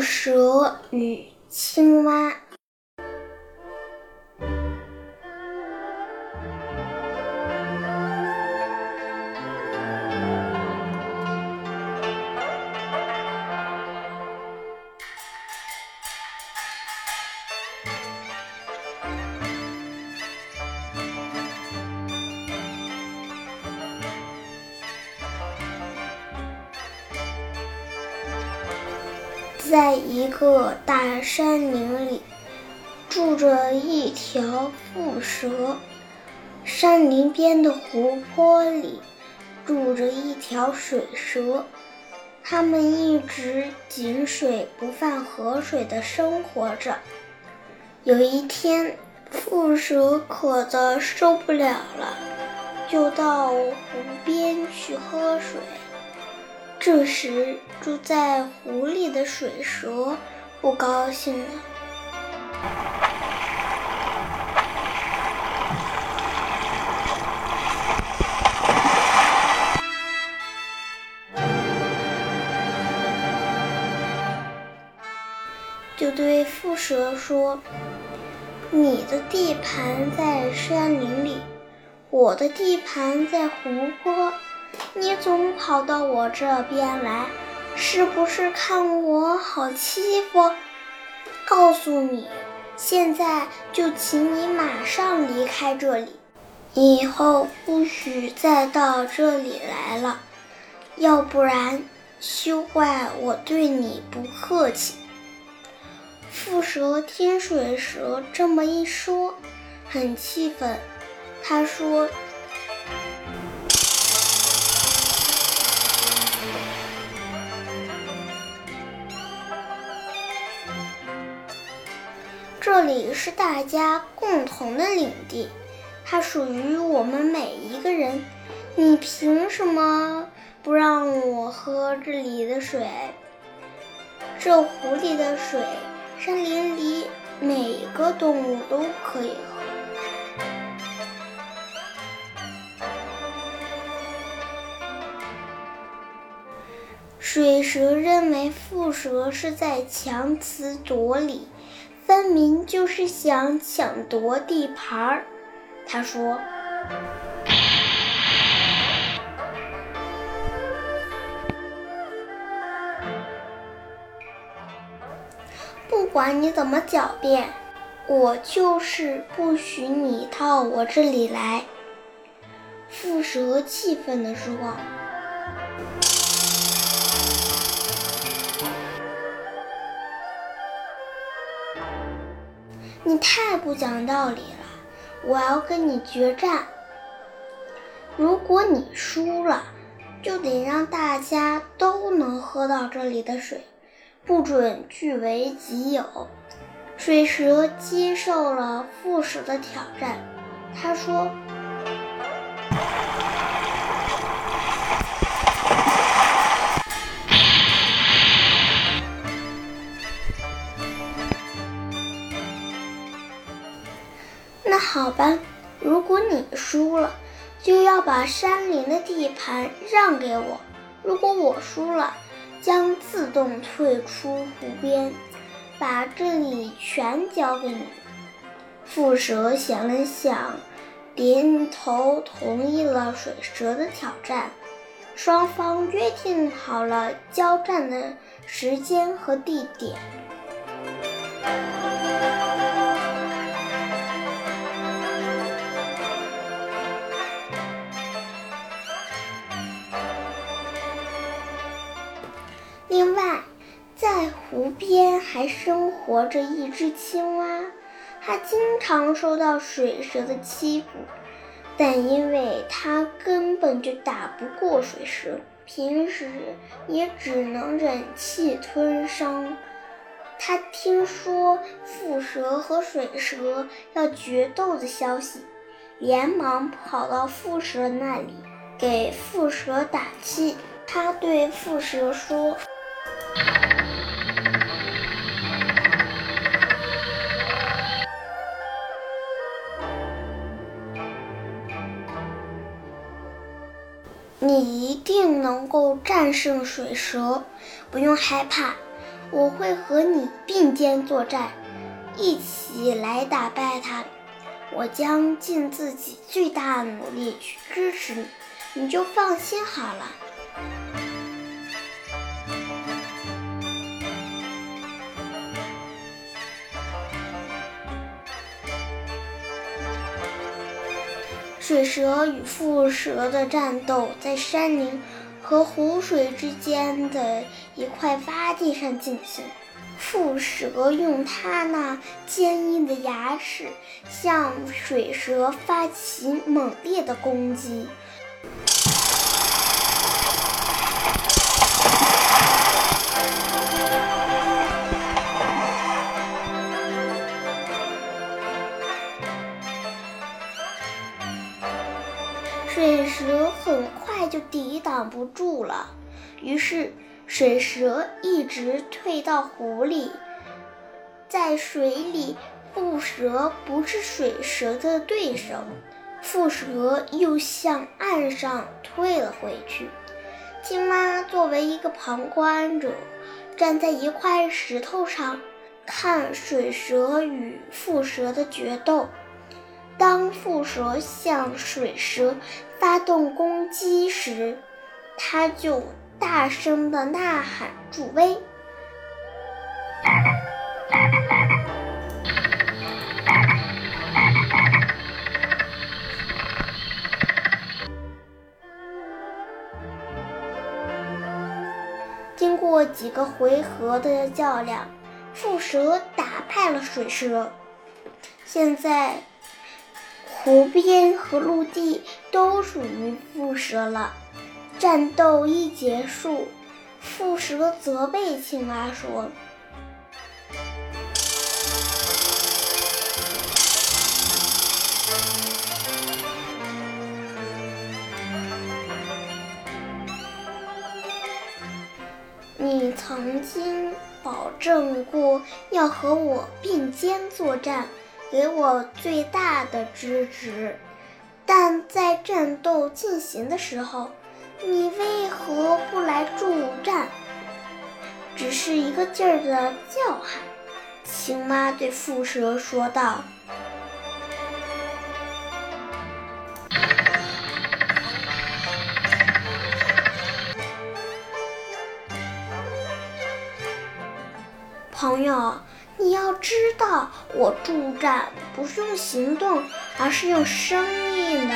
蛇与青蛙。在一个大山林里，住着一条蝮蛇。山林边的湖泊里，住着一条水蛇。它们一直井水不犯河水的生活着。有一天，蝮蛇渴得受不了了，就到湖边去喝水。这时，住在湖里的水蛇不高兴了，就对蝮蛇说：“你的地盘在山林里，我的地盘在湖泊。”你总跑到我这边来，是不是看我好欺负？告诉你，现在就请你马上离开这里，以后不许再到这里来了，要不然休怪我对你不客气。蝮蛇听水蛇这么一说，很气愤，他说。这里是大家共同的领地，它属于我们每一个人。你凭什么不让我喝这里的水？这湖里的水，山林里每个动物都可以喝。水蛇认为蝮蛇是在强词夺理。分明就是想抢夺地盘儿，他说：“不管你怎么狡辩，我就是不许你到我这里来。”蝮蛇气愤地说。你太不讲道理了！我要跟你决战。如果你输了，就得让大家都能喝到这里的水，不准据为己有。水蛇接受了副蛇的挑战，他说。好吧，如果你输了，就要把山林的地盘让给我；如果我输了，将自动退出湖边，把这里全交给你。蝮蛇想了想，点头同意了水蛇的挑战。双方约定好了交战的时间和地点。边还生活着一只青蛙，它经常受到水蛇的欺负，但因为它根本就打不过水蛇，平时也只能忍气吞声。他听说蝮蛇和水蛇要决斗的消息，连忙跑到蝮蛇那里，给蝮蛇打气。他对蝮蛇说。你一定能够战胜水蛇，不用害怕。我会和你并肩作战，一起来打败它。我将尽自己最大努力去支持你，你就放心好了。水蛇与蝮蛇的战斗在山林和湖水之间的一块洼地上进行。蝮蛇用它那坚硬的牙齿向水蛇发起猛烈的攻击。水蛇很快就抵挡不住了，于是水蛇一直退到湖里。在水里，蝮蛇不是水蛇的对手，蝮蛇又向岸上退了回去。青蛙作为一个旁观者，站在一块石头上，看水蛇与蝮蛇的决斗。当蝮蛇向水蛇发动攻击时，它就大声的呐喊助威。经过几个回合的较量，蝮蛇打败了水蛇。现在。湖边和陆地都属于蝮蛇了。战斗一结束，蝮蛇责备青蛙说：“你曾经保证过要和我并肩作战。”给我最大的支持，但在战斗进行的时候，你为何不来助战？只是一个劲儿的叫喊。青蛙对蝮蛇说道：“朋友。”你要知道，我助战不是用行动，而是用生命。